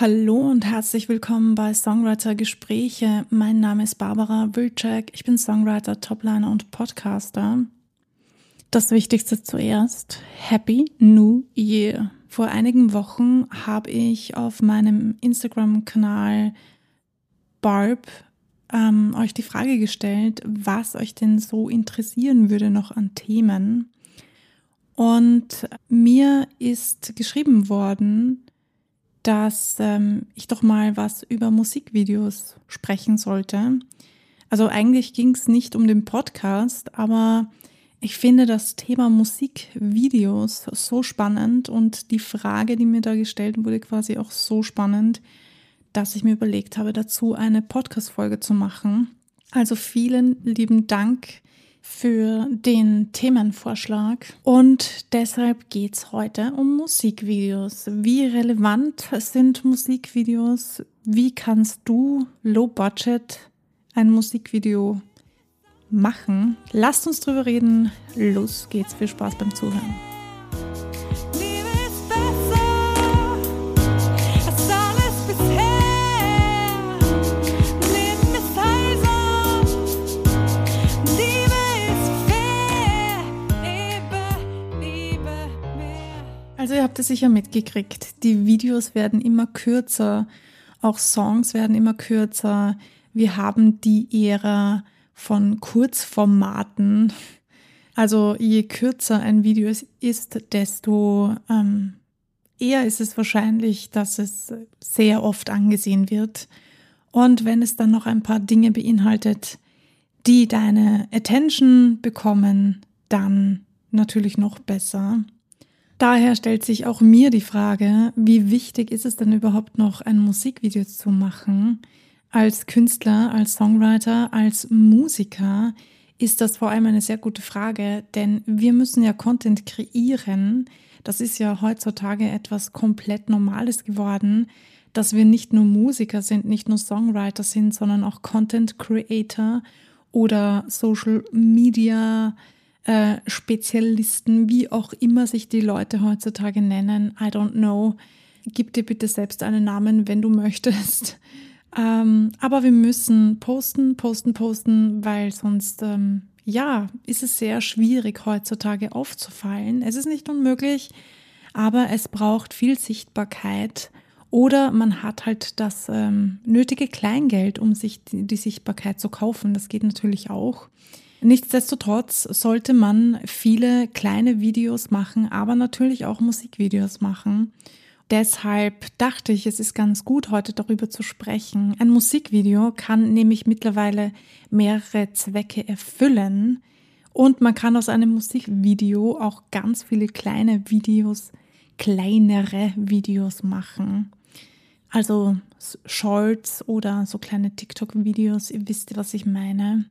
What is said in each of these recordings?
Hallo und herzlich willkommen bei Songwriter Gespräche. Mein Name ist Barbara Wilczek. Ich bin Songwriter, Topliner und Podcaster. Das Wichtigste zuerst. Happy New Year. Vor einigen Wochen habe ich auf meinem Instagram-Kanal Barb ähm, euch die Frage gestellt, was euch denn so interessieren würde noch an Themen. Und mir ist geschrieben worden, dass ähm, ich doch mal was über Musikvideos sprechen sollte. Also eigentlich ging es nicht um den Podcast, aber ich finde das Thema Musikvideos so spannend und die Frage, die mir da gestellt wurde, quasi auch so spannend, dass ich mir überlegt habe, dazu eine Podcast-Folge zu machen. Also vielen lieben Dank für den Themenvorschlag. Und deshalb geht es heute um Musikvideos. Wie relevant sind Musikvideos? Wie kannst du low budget ein Musikvideo machen? Lasst uns drüber reden. Los geht's. Viel Spaß beim Zuhören. Ihr habt es sicher mitgekriegt. Die Videos werden immer kürzer, auch Songs werden immer kürzer. Wir haben die Ära von Kurzformaten. Also je kürzer ein Video ist, desto ähm, eher ist es wahrscheinlich, dass es sehr oft angesehen wird. Und wenn es dann noch ein paar Dinge beinhaltet, die deine Attention bekommen, dann natürlich noch besser. Daher stellt sich auch mir die Frage, wie wichtig ist es denn überhaupt noch, ein Musikvideo zu machen? Als Künstler, als Songwriter, als Musiker ist das vor allem eine sehr gute Frage, denn wir müssen ja Content kreieren. Das ist ja heutzutage etwas komplett Normales geworden, dass wir nicht nur Musiker sind, nicht nur Songwriter sind, sondern auch Content Creator oder Social Media äh, Spezialisten, wie auch immer sich die Leute heutzutage nennen. I don't know. Gib dir bitte selbst einen Namen, wenn du möchtest. Ähm, aber wir müssen posten, posten, posten, weil sonst, ähm, ja, ist es sehr schwierig heutzutage aufzufallen. Es ist nicht unmöglich, aber es braucht viel Sichtbarkeit. Oder man hat halt das ähm, nötige Kleingeld, um sich die, die Sichtbarkeit zu kaufen. Das geht natürlich auch. Nichtsdestotrotz sollte man viele kleine Videos machen, aber natürlich auch Musikvideos machen. Deshalb dachte ich, es ist ganz gut, heute darüber zu sprechen. Ein Musikvideo kann nämlich mittlerweile mehrere Zwecke erfüllen und man kann aus einem Musikvideo auch ganz viele kleine Videos, kleinere Videos machen. Also Shorts oder so kleine TikTok-Videos, ihr wisst, was ich meine.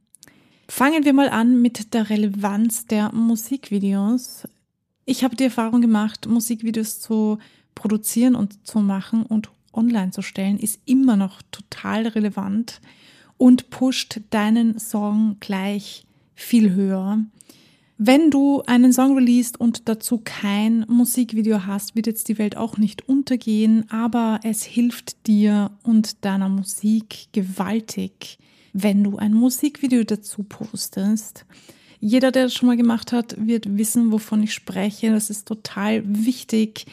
Fangen wir mal an mit der Relevanz der Musikvideos. Ich habe die Erfahrung gemacht, Musikvideos zu produzieren und zu machen und online zu stellen, ist immer noch total relevant und pusht deinen Song gleich viel höher. Wenn du einen Song releast und dazu kein Musikvideo hast, wird jetzt die Welt auch nicht untergehen, aber es hilft dir und deiner Musik gewaltig wenn du ein Musikvideo dazu postest. Jeder, der das schon mal gemacht hat, wird wissen, wovon ich spreche. Das ist total wichtig.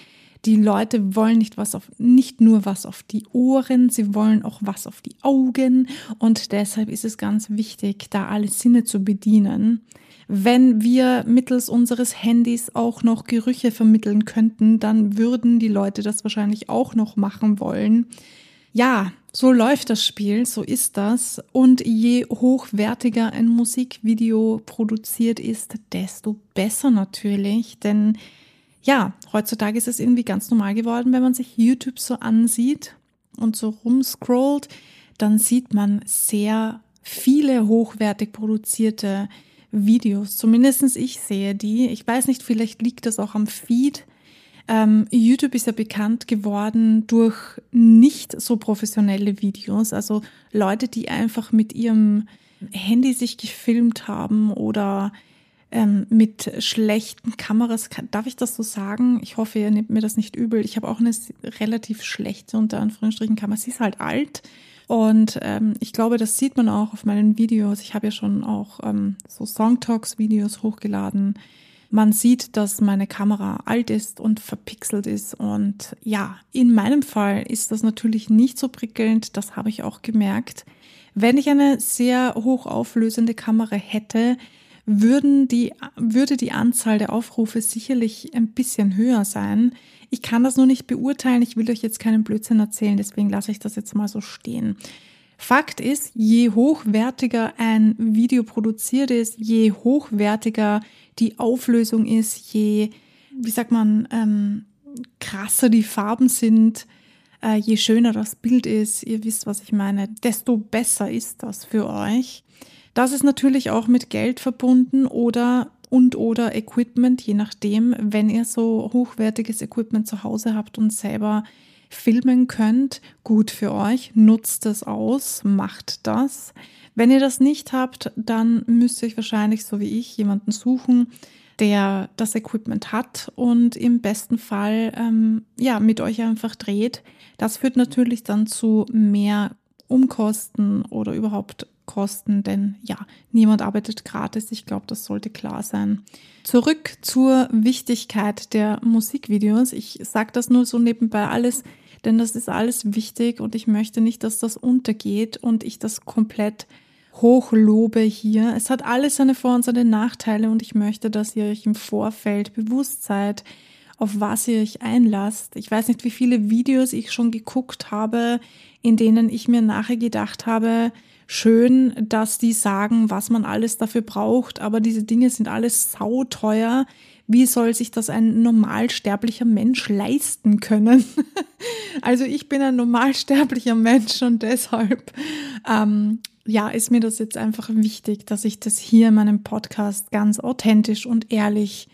Die Leute wollen nicht was auf, nicht nur was auf die Ohren, sie wollen auch was auf die Augen. Und deshalb ist es ganz wichtig, da alle Sinne zu bedienen. Wenn wir mittels unseres Handys auch noch Gerüche vermitteln könnten, dann würden die Leute das wahrscheinlich auch noch machen wollen. Ja, so läuft das Spiel, so ist das. Und je hochwertiger ein Musikvideo produziert ist, desto besser natürlich. Denn ja, heutzutage ist es irgendwie ganz normal geworden, wenn man sich YouTube so ansieht und so rumscrollt, dann sieht man sehr viele hochwertig produzierte Videos. Zumindestens ich sehe die. Ich weiß nicht, vielleicht liegt das auch am Feed ähm, YouTube ist ja bekannt geworden durch nicht so professionelle Videos, also Leute, die einfach mit ihrem Handy sich gefilmt haben oder ähm, mit schlechten Kameras, darf ich das so sagen? Ich hoffe, ihr nehmt mir das nicht übel. Ich habe auch eine relativ schlechte, unter Anführungsstrichen, Kamera. Sie ist halt alt. Und ähm, ich glaube, das sieht man auch auf meinen Videos. Ich habe ja schon auch ähm, so Songtalks-Videos hochgeladen. Man sieht, dass meine Kamera alt ist und verpixelt ist. Und ja, in meinem Fall ist das natürlich nicht so prickelnd. Das habe ich auch gemerkt. Wenn ich eine sehr hochauflösende Kamera hätte, würden die, würde die Anzahl der Aufrufe sicherlich ein bisschen höher sein. Ich kann das nur nicht beurteilen. Ich will euch jetzt keinen Blödsinn erzählen, deswegen lasse ich das jetzt mal so stehen. Fakt ist, je hochwertiger ein Video produziert ist, je hochwertiger die Auflösung ist, je, wie sagt man, ähm, krasser die Farben sind, äh, je schöner das Bild ist, ihr wisst, was ich meine, desto besser ist das für euch. Das ist natürlich auch mit Geld verbunden oder und oder Equipment, je nachdem, wenn ihr so hochwertiges Equipment zu Hause habt und selber filmen könnt, gut für euch, nutzt es aus, macht das. Wenn ihr das nicht habt, dann müsst ihr euch wahrscheinlich, so wie ich, jemanden suchen, der das Equipment hat und im besten Fall ähm, ja mit euch einfach dreht. Das führt natürlich dann zu mehr Umkosten oder überhaupt Kosten, denn ja, niemand arbeitet gratis. Ich glaube, das sollte klar sein. Zurück zur Wichtigkeit der Musikvideos. Ich sage das nur so nebenbei alles, denn das ist alles wichtig und ich möchte nicht, dass das untergeht und ich das komplett hochlobe hier. Es hat alles seine Vor- und seine Nachteile und ich möchte, dass ihr euch im Vorfeld bewusst seid, auf was ihr euch einlasst. Ich weiß nicht, wie viele Videos ich schon geguckt habe, in denen ich mir nachher gedacht habe, schön, dass die sagen, was man alles dafür braucht, aber diese Dinge sind alles sauteuer. Wie soll sich das ein normalsterblicher Mensch leisten können? also ich bin ein normalsterblicher Mensch und deshalb ähm, ja, ist mir das jetzt einfach wichtig, dass ich das hier in meinem Podcast ganz authentisch und ehrlich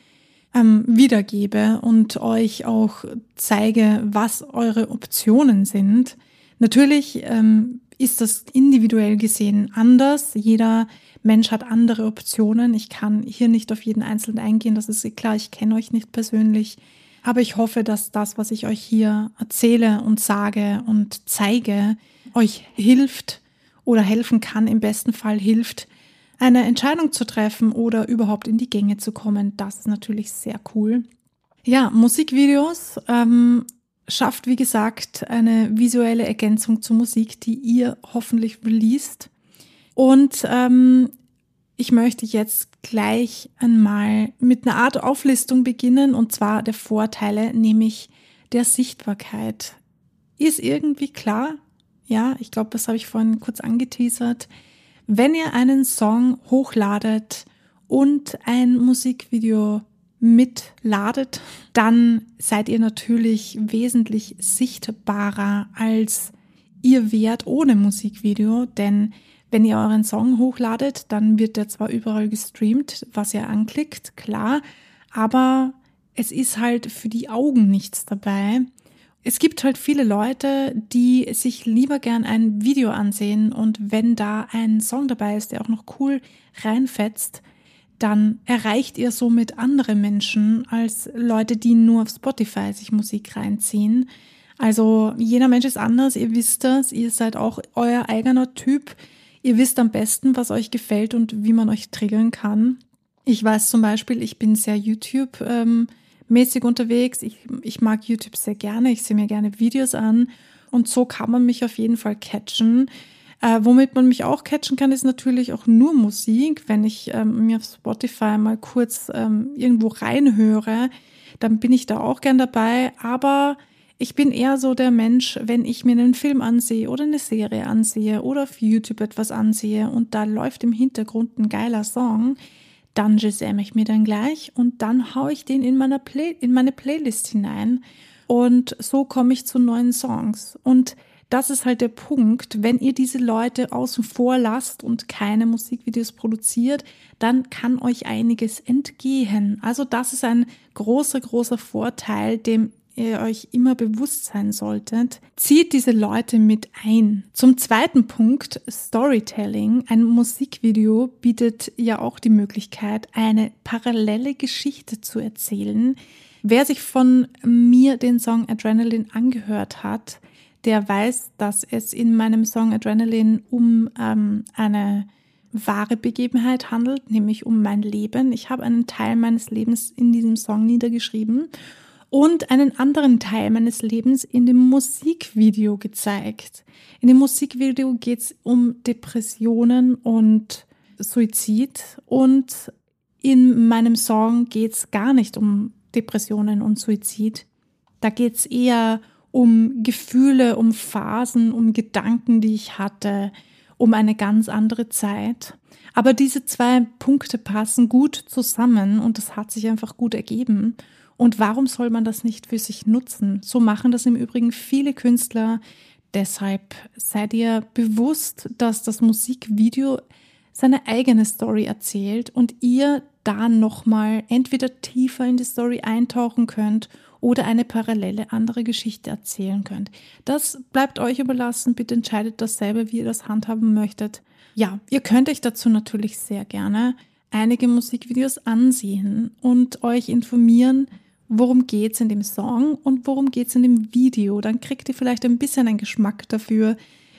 ähm, wiedergebe und euch auch zeige, was eure Optionen sind. Natürlich ähm, ist das individuell gesehen anders. Jeder Mensch hat andere Optionen. Ich kann hier nicht auf jeden Einzelnen eingehen, das ist klar, ich kenne euch nicht persönlich. Aber ich hoffe, dass das, was ich euch hier erzähle und sage und zeige, euch hilft oder helfen kann, im besten Fall hilft, eine Entscheidung zu treffen oder überhaupt in die Gänge zu kommen. Das ist natürlich sehr cool. Ja, Musikvideos ähm, schafft, wie gesagt, eine visuelle Ergänzung zur Musik, die ihr hoffentlich released. Und ähm, ich möchte jetzt gleich einmal mit einer Art Auflistung beginnen, und zwar der Vorteile, nämlich der Sichtbarkeit. Ist irgendwie klar? Ja, ich glaube, das habe ich vorhin kurz angeteasert. Wenn ihr einen Song hochladet und ein Musikvideo mitladet, dann seid ihr natürlich wesentlich sichtbarer als ihr Wert ohne Musikvideo, denn wenn ihr euren Song hochladet, dann wird der zwar überall gestreamt, was ihr anklickt, klar, aber es ist halt für die Augen nichts dabei. Es gibt halt viele Leute, die sich lieber gern ein Video ansehen und wenn da ein Song dabei ist, der auch noch cool reinfetzt, dann erreicht ihr somit andere Menschen als Leute, die nur auf Spotify sich Musik reinziehen. Also jeder Mensch ist anders, ihr wisst das, ihr seid auch euer eigener Typ. Ihr wisst am besten, was euch gefällt und wie man euch triggern kann. Ich weiß zum Beispiel, ich bin sehr YouTube-mäßig unterwegs. Ich, ich mag YouTube sehr gerne, ich sehe mir gerne Videos an und so kann man mich auf jeden Fall catchen. Äh, womit man mich auch catchen kann, ist natürlich auch nur Musik. Wenn ich ähm, mir auf Spotify mal kurz ähm, irgendwo reinhöre, dann bin ich da auch gern dabei. Aber ich bin eher so der Mensch, wenn ich mir einen Film ansehe oder eine Serie ansehe oder auf YouTube etwas ansehe und da läuft im Hintergrund ein geiler Song, dann gsm ich mir dann gleich und dann haue ich den in, meiner Play in meine Playlist hinein. Und so komme ich zu neuen Songs. Und das ist halt der Punkt. Wenn ihr diese Leute außen vor lasst und keine Musikvideos produziert, dann kann euch einiges entgehen. Also das ist ein großer, großer Vorteil, dem ihr euch immer bewusst sein solltet, zieht diese Leute mit ein. Zum zweiten Punkt, Storytelling. Ein Musikvideo bietet ja auch die Möglichkeit, eine parallele Geschichte zu erzählen. Wer sich von mir den Song Adrenaline angehört hat, der weiß, dass es in meinem Song Adrenaline um ähm, eine wahre Begebenheit handelt, nämlich um mein Leben. Ich habe einen Teil meines Lebens in diesem Song niedergeschrieben und einen anderen Teil meines Lebens in dem Musikvideo gezeigt. In dem Musikvideo geht es um Depressionen und Suizid und in meinem Song geht es gar nicht um Depressionen und Suizid. Da geht es eher um Gefühle, um Phasen, um Gedanken, die ich hatte, um eine ganz andere Zeit. Aber diese zwei Punkte passen gut zusammen und das hat sich einfach gut ergeben. Und warum soll man das nicht für sich nutzen? So machen das im Übrigen viele Künstler. Deshalb seid ihr bewusst, dass das Musikvideo seine eigene Story erzählt und ihr da nochmal entweder tiefer in die Story eintauchen könnt oder eine parallele andere Geschichte erzählen könnt. Das bleibt euch überlassen. Bitte entscheidet das selber, wie ihr das handhaben möchtet. Ja, ihr könnt euch dazu natürlich sehr gerne einige Musikvideos ansehen und euch informieren, worum geht's in dem Song und worum geht's in dem Video. Dann kriegt ihr vielleicht ein bisschen einen Geschmack dafür,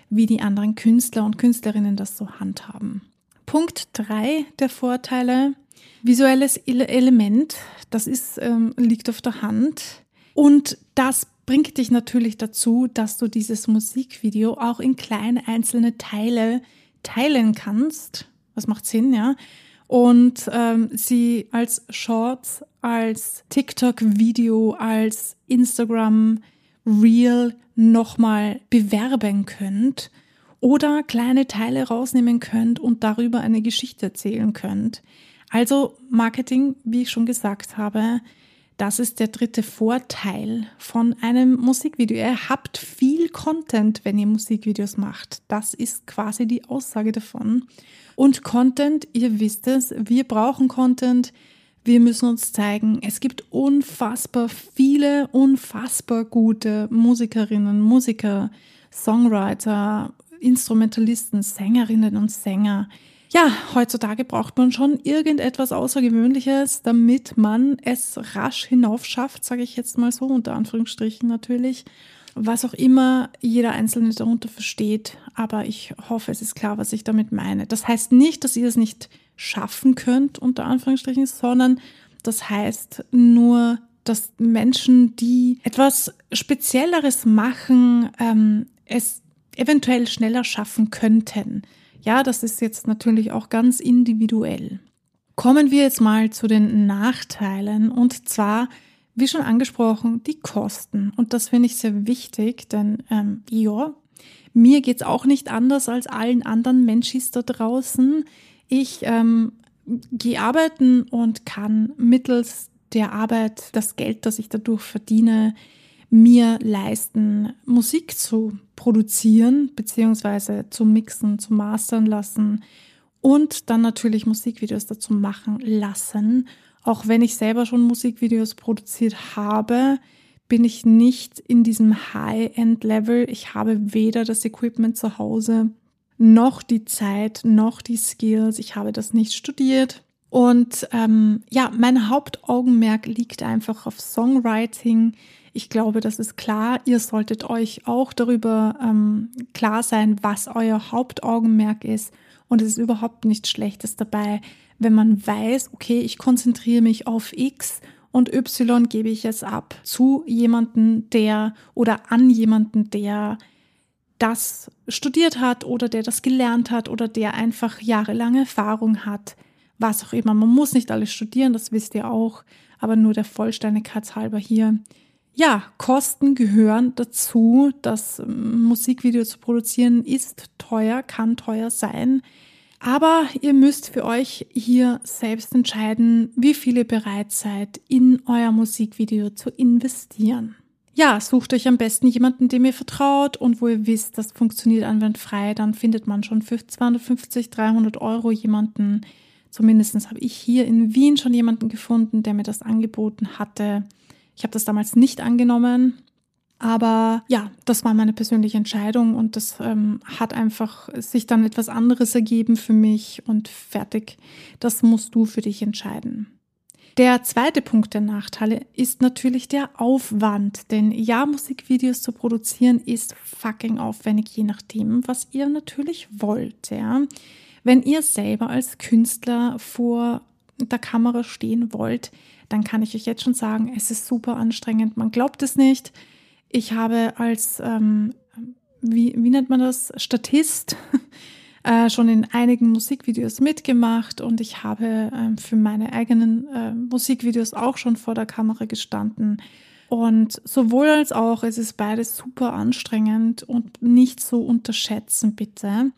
wie die anderen Künstler und Künstlerinnen das so handhaben. Punkt drei der Vorteile. Visuelles Element, das ist, ähm, liegt auf der Hand. Und das bringt dich natürlich dazu, dass du dieses Musikvideo auch in kleine einzelne Teile teilen kannst. Das macht Sinn, ja. Und ähm, sie als Shorts, als TikTok-Video, als Instagram-Reel nochmal bewerben könnt oder kleine Teile rausnehmen könnt und darüber eine Geschichte erzählen könnt. Also Marketing, wie ich schon gesagt habe, das ist der dritte Vorteil von einem Musikvideo. Ihr habt viel Content, wenn ihr Musikvideos macht. Das ist quasi die Aussage davon. Und Content, ihr wisst es, wir brauchen Content. Wir müssen uns zeigen. Es gibt unfassbar viele, unfassbar gute Musikerinnen, Musiker, Songwriter, Instrumentalisten, Sängerinnen und Sänger. Ja, heutzutage braucht man schon irgendetwas Außergewöhnliches, damit man es rasch hinauf schafft, sage ich jetzt mal so, unter Anführungsstrichen natürlich. Was auch immer jeder Einzelne darunter versteht, aber ich hoffe, es ist klar, was ich damit meine. Das heißt nicht, dass ihr es nicht schaffen könnt, unter Anführungsstrichen, sondern das heißt nur, dass Menschen, die etwas Spezielleres machen, ähm, es eventuell schneller schaffen könnten. Ja, das ist jetzt natürlich auch ganz individuell. Kommen wir jetzt mal zu den Nachteilen und zwar, wie schon angesprochen, die Kosten. Und das finde ich sehr wichtig, denn ähm, ja, mir geht es auch nicht anders als allen anderen Menschis da draußen. Ich ähm, gehe arbeiten und kann mittels der Arbeit das Geld, das ich dadurch verdiene, mir leisten, Musik zu produzieren, beziehungsweise zu mixen, zu mastern lassen und dann natürlich Musikvideos dazu machen lassen. Auch wenn ich selber schon Musikvideos produziert habe, bin ich nicht in diesem High-End-Level. Ich habe weder das Equipment zu Hause, noch die Zeit, noch die Skills. Ich habe das nicht studiert. Und ähm, ja, mein Hauptaugenmerk liegt einfach auf Songwriting. Ich glaube, das ist klar. Ihr solltet euch auch darüber ähm, klar sein, was euer Hauptaugenmerk ist. Und es ist überhaupt nichts Schlechtes dabei, wenn man weiß, okay, ich konzentriere mich auf X und Y gebe ich es ab zu jemanden, der oder an jemanden, der das studiert hat oder der das gelernt hat oder der einfach jahrelange Erfahrung hat, was auch immer. Man muss nicht alles studieren, das wisst ihr auch, aber nur der Vollständigkeit halber hier. Ja, Kosten gehören dazu. Das ähm, Musikvideo zu produzieren ist teuer, kann teuer sein. Aber ihr müsst für euch hier selbst entscheiden, wie viel ihr bereit seid, in euer Musikvideo zu investieren. Ja, sucht euch am besten jemanden, dem ihr vertraut und wo ihr wisst, das funktioniert anwendfrei. Dann findet man schon für 250, 300 Euro jemanden. Zumindest habe ich hier in Wien schon jemanden gefunden, der mir das angeboten hatte Ich habe das damals nicht angenommen. Aber ja, das war meine persönliche Entscheidung und das ähm, hat einfach sich dann etwas anderes ergeben für mich und fertig. Das musst du für dich entscheiden. Der zweite Punkt der Nachteile ist natürlich der Aufwand, denn ja, Musikvideos zu produzieren ist fucking aufwendig, je nachdem, was ihr natürlich wollt. Ja. Wenn ihr selber als Künstler vor der Kamera stehen wollt, dann kann ich euch jetzt schon sagen, es ist super anstrengend. Man glaubt es nicht. Ich habe als, ähm, wie, wie nennt man das, Statist äh, schon in einigen Musikvideos mitgemacht und ich habe äh, für meine eigenen äh, Musikvideos auch schon vor der Kamera gestanden. Und sowohl als auch, es ist beides super anstrengend und nicht so unterschätzen, bitte.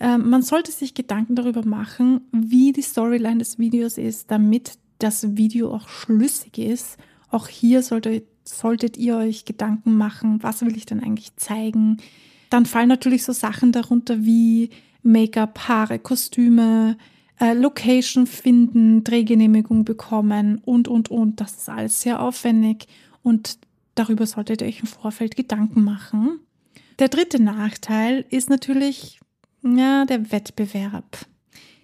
Ähm, man sollte sich Gedanken darüber machen, wie die Storyline des Videos ist, damit das Video auch schlüssig ist. Auch hier sollte, solltet ihr euch Gedanken machen, was will ich denn eigentlich zeigen. Dann fallen natürlich so Sachen darunter wie Make-up, Haare, Kostüme, äh, Location finden, Drehgenehmigung bekommen und, und, und. Das ist alles sehr aufwendig und darüber solltet ihr euch im Vorfeld Gedanken machen. Der dritte Nachteil ist natürlich ja, der Wettbewerb.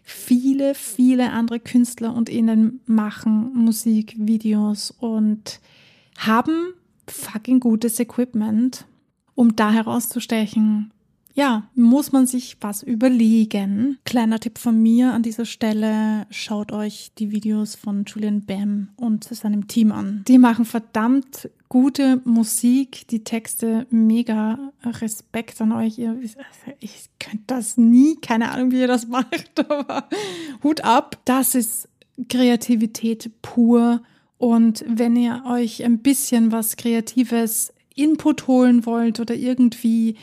Viele, viele andere Künstler und Innen machen Musikvideos und haben fucking gutes Equipment, um da herauszustechen, ja, muss man sich was überlegen. Kleiner Tipp von mir an dieser Stelle, schaut euch die Videos von Julian Bam und seinem Team an. Die machen verdammt gute Musik, die Texte mega Respekt an euch. Ihr, ich könnte das nie, keine Ahnung, wie ihr das macht, aber Hut ab. Das ist Kreativität pur. Und wenn ihr euch ein bisschen was Kreatives Input holen wollt oder irgendwie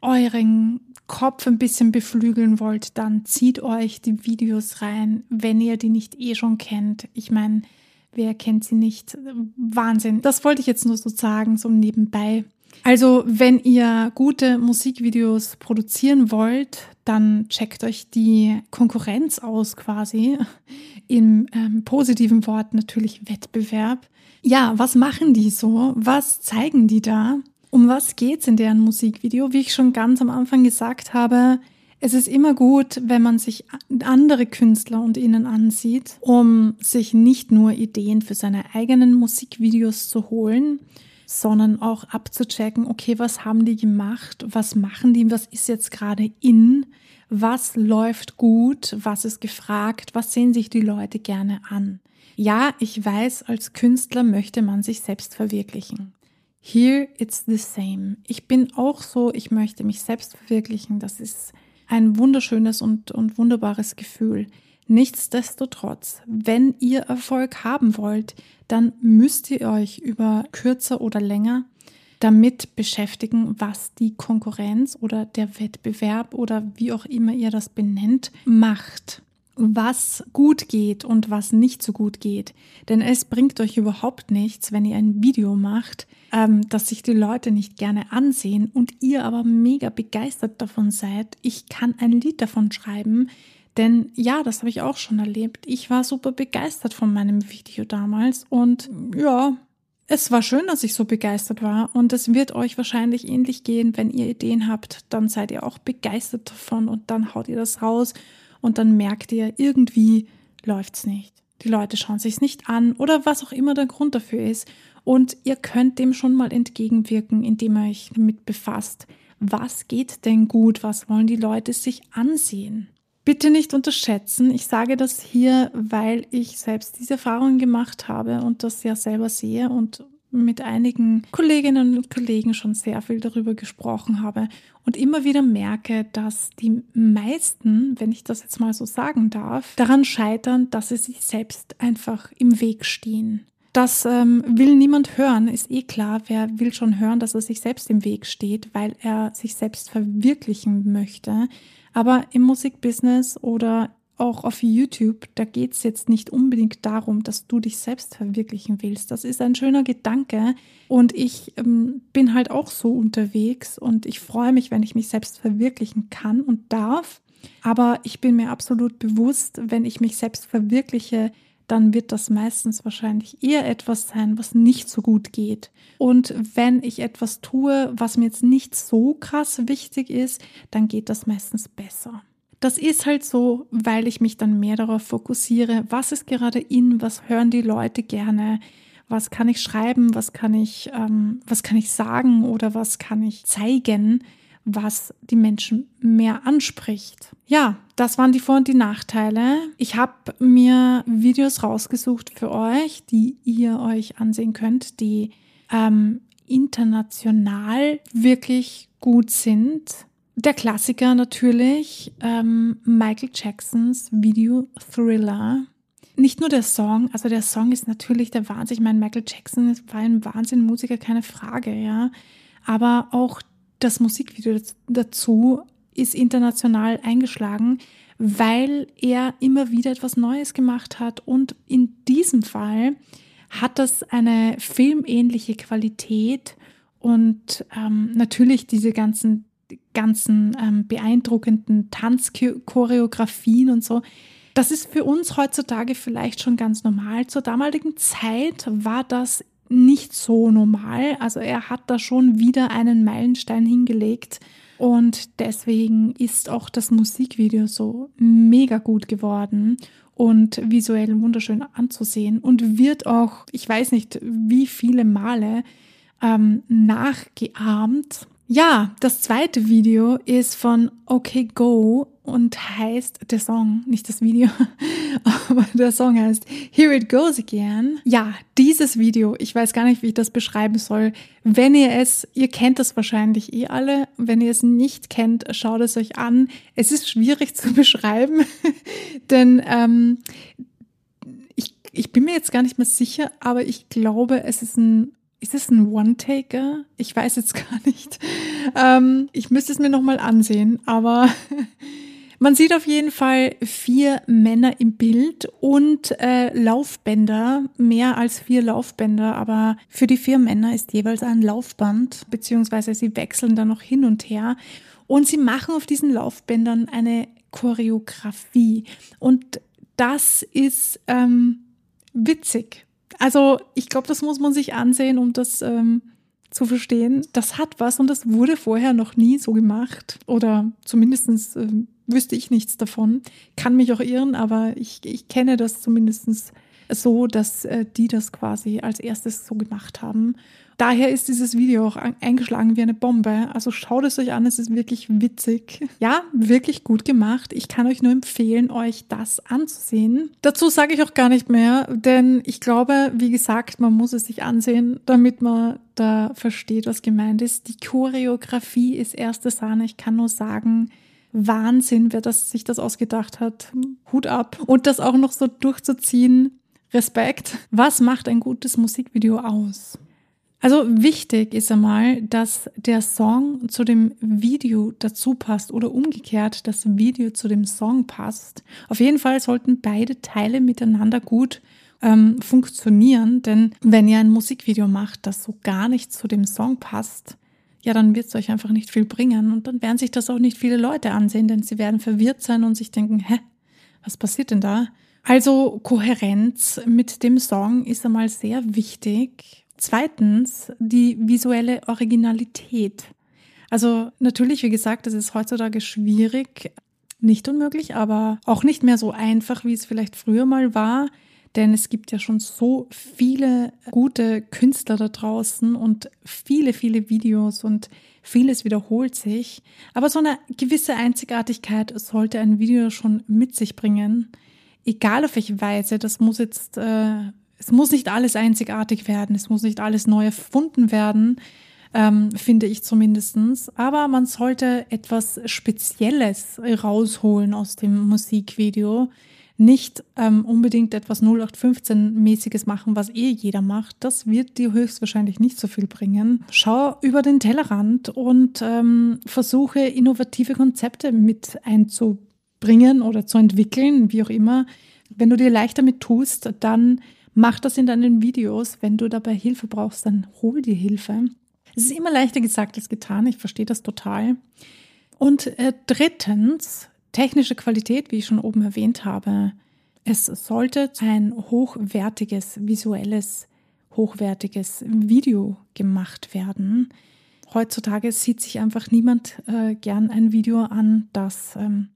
euren Kopf ein bisschen beflügeln wollt, dann zieht euch die Videos rein, wenn ihr die nicht eh schon kennt. Ich meine, wer kennt sie nicht? Wahnsinn. Das wollte ich jetzt nur so sagen, so nebenbei. Also, wenn ihr gute Musikvideos produzieren wollt, dann checkt euch die Konkurrenz aus quasi. Im ähm, positiven Wort natürlich Wettbewerb. Ja, was machen die so? Was zeigen die da? Um was geht's in deren Musikvideo? Wie ich schon ganz am Anfang gesagt habe, es ist immer gut, wenn man sich andere Künstler und ihnen ansieht, um sich nicht nur Ideen für seine eigenen Musikvideos zu holen, sondern auch abzuchecken, okay, was haben die gemacht, was machen die, was ist jetzt gerade in, was läuft gut, was ist gefragt, was sehen sich die Leute gerne an. Ja, ich weiß, als Künstler möchte man sich selbst verwirklichen. Here it's the same. Ich bin auch so, ich möchte mich selbst verwirklichen. Das ist ein wunderschönes und, und wunderbares Gefühl. Nichtsdestotrotz, wenn ihr Erfolg haben wollt, dann müsst ihr euch über kürzer oder länger damit beschäftigen, was die Konkurrenz oder der Wettbewerb oder wie auch immer ihr das benennt, macht was gut geht und was nicht so gut geht. Denn es bringt euch überhaupt nichts, wenn ihr ein Video macht, ähm, das sich die Leute nicht gerne ansehen und ihr aber mega begeistert davon seid. Ich kann ein Lied davon schreiben, denn ja, das habe ich auch schon erlebt. Ich war super begeistert von meinem Video damals und ja, es war schön, dass ich so begeistert war und es wird euch wahrscheinlich ähnlich gehen, wenn ihr Ideen habt, dann seid ihr auch begeistert davon und dann haut ihr das raus und dann merkt ihr, irgendwie läuft's nicht. Die Leute schauen sich's nicht an oder was auch immer der Grund dafür ist. Und ihr könnt dem schon mal entgegenwirken, indem ihr euch damit befasst. Was geht denn gut? Was wollen die Leute sich ansehen? Bitte nicht unterschätzen. Ich sage das hier, weil ich selbst diese Erfahrungen gemacht habe und das ja selber sehe und mit einigen Kolleginnen und Kollegen schon sehr viel darüber gesprochen habe und immer wieder merke, dass die meisten, wenn ich das jetzt mal so sagen darf, daran scheitern, dass sie sich selbst einfach im Weg stehen. Das ähm, will niemand hören, ist eh klar. Wer will schon hören, dass er sich selbst im Weg steht, weil er sich selbst verwirklichen möchte. Aber im Musikbusiness oder auch auf YouTube, da geht es jetzt nicht unbedingt darum, dass du dich selbst verwirklichen willst. Das ist ein schöner Gedanke und ich ähm, bin halt auch so unterwegs und ich freue mich, wenn ich mich selbst verwirklichen kann und darf. Aber ich bin mir absolut bewusst, wenn ich mich selbst verwirkliche, dann wird das meistens wahrscheinlich eher etwas sein, was nicht so gut geht. Und wenn ich etwas tue, was mir jetzt nicht so krass wichtig ist, dann geht das meistens besser. Das ist halt so, weil ich mich dann mehr darauf fokussiere, was ist gerade in, was hören die Leute gerne, was kann ich schreiben, was kann ich, ähm, was kann ich sagen oder was kann ich zeigen, was die Menschen mehr anspricht. Ja, das waren die Vor- und die Nachteile. Ich habe mir Videos rausgesucht für euch, die ihr euch ansehen könnt, die ähm, international wirklich gut sind. Der Klassiker natürlich, ähm, Michael Jacksons Video Thriller. Nicht nur der Song, also der Song ist natürlich der Wahnsinn. Ich meine, Michael Jackson war ein Wahnsinn-Musiker, keine Frage, ja. Aber auch das Musikvideo dazu ist international eingeschlagen, weil er immer wieder etwas Neues gemacht hat. Und in diesem Fall hat das eine filmähnliche Qualität und ähm, natürlich diese ganzen, ganzen ähm, beeindruckenden Tanzchoreografien und so. Das ist für uns heutzutage vielleicht schon ganz normal. Zur damaligen Zeit war das nicht so normal. Also er hat da schon wieder einen Meilenstein hingelegt. Und deswegen ist auch das Musikvideo so mega gut geworden und visuell wunderschön anzusehen und wird auch, ich weiß nicht wie viele Male ähm, nachgeahmt. Ja, das zweite Video ist von OK Go und heißt der Song, nicht das Video, aber der Song heißt Here It Goes Again. Ja, dieses Video, ich weiß gar nicht, wie ich das beschreiben soll. Wenn ihr es, ihr kennt das wahrscheinlich eh alle, wenn ihr es nicht kennt, schaut es euch an. Es ist schwierig zu beschreiben, denn ähm, ich, ich bin mir jetzt gar nicht mehr sicher, aber ich glaube, es ist ein ist es ein One-Taker? Ich weiß jetzt gar nicht. Ähm, ich müsste es mir nochmal ansehen, aber Man sieht auf jeden Fall vier Männer im Bild und äh, Laufbänder, mehr als vier Laufbänder, aber für die vier Männer ist jeweils ein Laufband, beziehungsweise sie wechseln dann noch hin und her und sie machen auf diesen Laufbändern eine Choreografie und das ist ähm, witzig. Also ich glaube, das muss man sich ansehen, um das ähm, zu verstehen. Das hat was und das wurde vorher noch nie so gemacht oder zumindestens äh, wüsste ich nichts davon. Kann mich auch irren, aber ich, ich kenne das zumindest so, dass äh, die das quasi als erstes so gemacht haben. Daher ist dieses Video auch eingeschlagen wie eine Bombe. Also schaut es euch an, es ist wirklich witzig. Ja, wirklich gut gemacht. Ich kann euch nur empfehlen, euch das anzusehen. Dazu sage ich auch gar nicht mehr, denn ich glaube, wie gesagt, man muss es sich ansehen, damit man da versteht, was gemeint ist. Die Choreografie ist erste Sahne. Ich kann nur sagen, Wahnsinn, wer das, sich das ausgedacht hat. Hut ab. Und das auch noch so durchzuziehen. Respekt. Was macht ein gutes Musikvideo aus? Also wichtig ist einmal, dass der Song zu dem Video dazu passt oder umgekehrt das Video zu dem Song passt. Auf jeden Fall sollten beide Teile miteinander gut ähm, funktionieren, denn wenn ihr ein Musikvideo macht, das so gar nicht zu dem Song passt, ja, dann wird es euch einfach nicht viel bringen und dann werden sich das auch nicht viele Leute ansehen, denn sie werden verwirrt sein und sich denken, hä, was passiert denn da? Also Kohärenz mit dem Song ist einmal sehr wichtig. Zweitens die visuelle Originalität. Also natürlich, wie gesagt, das ist heutzutage schwierig, nicht unmöglich, aber auch nicht mehr so einfach, wie es vielleicht früher mal war. Denn es gibt ja schon so viele gute Künstler da draußen und viele, viele Videos und vieles wiederholt sich. Aber so eine gewisse Einzigartigkeit sollte ein Video schon mit sich bringen. Egal auf welche Weise, das muss jetzt, äh, es muss nicht alles einzigartig werden, es muss nicht alles neu erfunden werden, ähm, finde ich zumindestens. Aber man sollte etwas Spezielles rausholen aus dem Musikvideo nicht ähm, unbedingt etwas 0815-mäßiges machen, was eh jeder macht. Das wird dir höchstwahrscheinlich nicht so viel bringen. Schau über den Tellerrand und ähm, versuche innovative Konzepte mit einzubringen oder zu entwickeln, wie auch immer. Wenn du dir leicht damit tust, dann mach das in deinen Videos. Wenn du dabei Hilfe brauchst, dann hol dir Hilfe. Es ist immer leichter gesagt als getan. Ich verstehe das total. Und äh, drittens, technische Qualität, wie ich schon oben erwähnt habe. Es sollte ein hochwertiges, visuelles, hochwertiges Video gemacht werden. Heutzutage sieht sich einfach niemand äh, gern ein Video an, das ähm,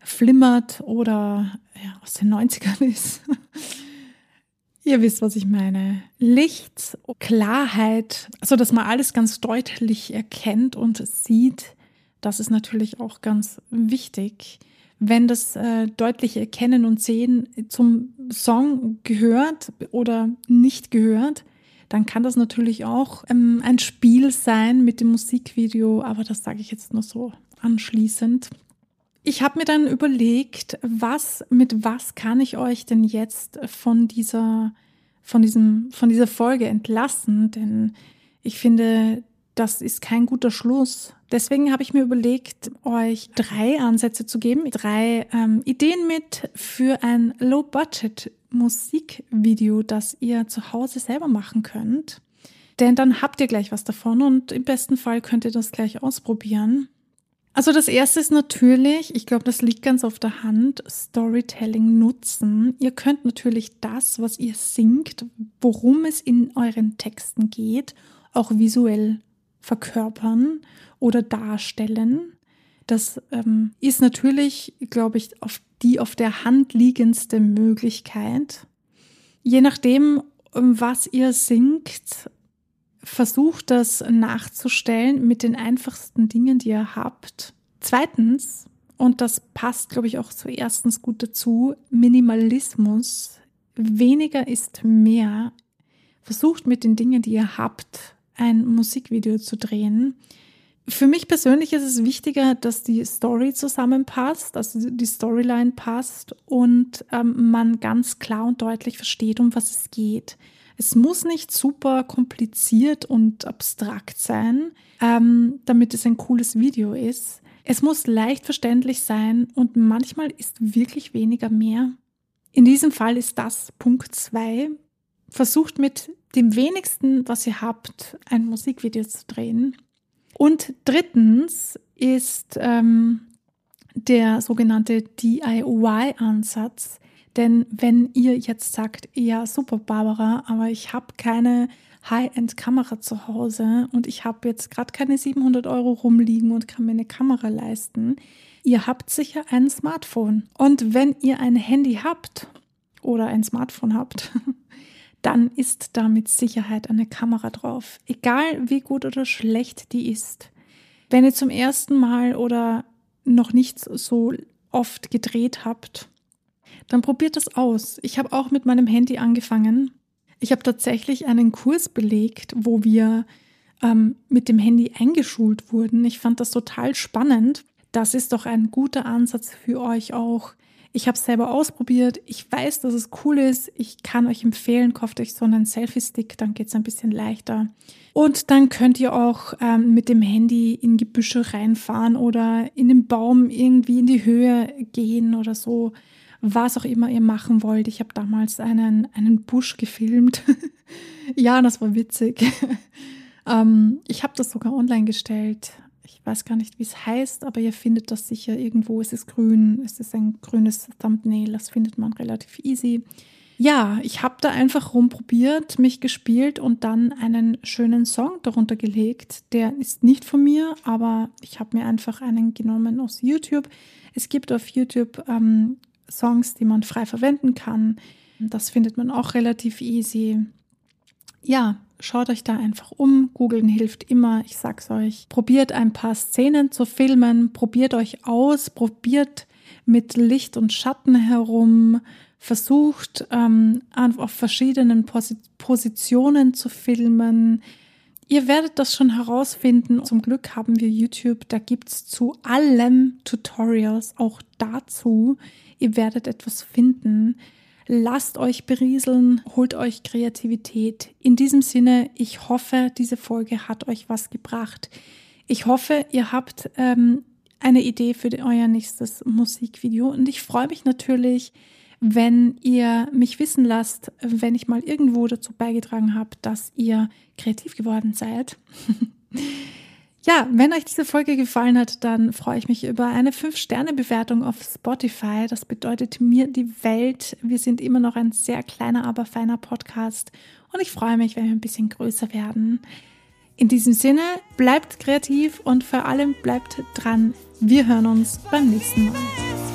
flimmert oder ja, aus den 90ern ist. Ihr wisst, was ich meine. Licht, Klarheit, so dass man alles ganz deutlich erkennt und sieht, das ist natürlich auch ganz wichtig. Wenn das äh, deutliche Erkennen und Sehen zum Song gehört oder nicht gehört, dann kann das natürlich auch ähm, ein Spiel sein mit dem Musikvideo, aber das sage ich jetzt nur so anschließend. Ich habe mir dann überlegt, was mit was kann ich euch denn jetzt von dieser von diesem von dieser Folge entlassen, denn ich finde, das ist kein guter Schluss. Deswegen habe ich mir überlegt, euch drei Ansätze zu geben, drei ähm, Ideen mit für ein Low-Budget-Musikvideo, das ihr zu Hause selber machen könnt. Denn dann habt ihr gleich was davon und im besten Fall könnt ihr das gleich ausprobieren. Also das erste ist natürlich, ich glaube, das liegt ganz auf der Hand, Storytelling nutzen. Ihr könnt natürlich das, was ihr singt, worum es in euren Texten geht, auch visuell verkörpern oder darstellen. Das ähm, ist natürlich, glaube ich, auf die auf der Hand liegendste Möglichkeit. Je nachdem, was ihr singt, versucht das nachzustellen mit den einfachsten Dingen, die ihr habt. Zweitens, und das passt, glaube ich, auch zu erstens gut dazu, Minimalismus. Weniger ist mehr. Versucht mit den Dingen, die ihr habt, ein Musikvideo zu drehen. Für mich persönlich ist es wichtiger, dass die Story zusammenpasst, also die Storyline passt und ähm, man ganz klar und deutlich versteht, um was es geht. Es muss nicht super kompliziert und abstrakt sein, ähm, damit es ein cooles Video ist. Es muss leicht verständlich sein und manchmal ist wirklich weniger mehr. In diesem Fall ist das Punkt 2. Versucht mit dem wenigsten, was ihr habt, ein Musikvideo zu drehen. Und drittens ist ähm, der sogenannte DIY-Ansatz. Denn wenn ihr jetzt sagt, ja, super, Barbara, aber ich habe keine High-End-Kamera zu Hause und ich habe jetzt gerade keine 700 Euro rumliegen und kann mir eine Kamera leisten, ihr habt sicher ein Smartphone. Und wenn ihr ein Handy habt oder ein Smartphone habt, dann ist da mit Sicherheit eine Kamera drauf. Egal wie gut oder schlecht die ist. Wenn ihr zum ersten Mal oder noch nicht so oft gedreht habt, dann probiert das aus. Ich habe auch mit meinem Handy angefangen. Ich habe tatsächlich einen Kurs belegt, wo wir ähm, mit dem Handy eingeschult wurden. Ich fand das total spannend. Das ist doch ein guter Ansatz für euch auch, ich habe es selber ausprobiert. Ich weiß, dass es cool ist. Ich kann euch empfehlen, kauft euch so einen Selfie-Stick, dann geht es ein bisschen leichter. Und dann könnt ihr auch ähm, mit dem Handy in Gebüsche reinfahren oder in den Baum irgendwie in die Höhe gehen oder so. Was auch immer ihr machen wollt. Ich habe damals einen, einen Busch gefilmt. ja, das war witzig. ähm, ich habe das sogar online gestellt ich weiß gar nicht, wie es heißt, aber ihr findet das sicher irgendwo. Es ist grün, es ist ein grünes Thumbnail, das findet man relativ easy. Ja, ich habe da einfach rumprobiert, mich gespielt und dann einen schönen Song darunter gelegt. Der ist nicht von mir, aber ich habe mir einfach einen genommen aus YouTube. Es gibt auf YouTube ähm, Songs, die man frei verwenden kann. Das findet man auch relativ easy. Ja, Schaut euch da einfach um. Googeln hilft immer. Ich sag's euch. Probiert ein paar Szenen zu filmen. Probiert euch aus. Probiert mit Licht und Schatten herum. Versucht ähm, auf verschiedenen Pos Positionen zu filmen. Ihr werdet das schon herausfinden. Zum Glück haben wir YouTube. Da gibt's zu allem Tutorials, auch dazu. Ihr werdet etwas finden. Lasst euch berieseln, holt euch Kreativität. In diesem Sinne, ich hoffe, diese Folge hat euch was gebracht. Ich hoffe, ihr habt ähm, eine Idee für euer nächstes Musikvideo und ich freue mich natürlich, wenn ihr mich wissen lasst, wenn ich mal irgendwo dazu beigetragen habe, dass ihr kreativ geworden seid. Ja, wenn euch diese Folge gefallen hat, dann freue ich mich über eine 5-Sterne-Bewertung auf Spotify. Das bedeutet mir die Welt. Wir sind immer noch ein sehr kleiner, aber feiner Podcast. Und ich freue mich, wenn wir ein bisschen größer werden. In diesem Sinne, bleibt kreativ und vor allem bleibt dran. Wir hören uns beim nächsten Mal.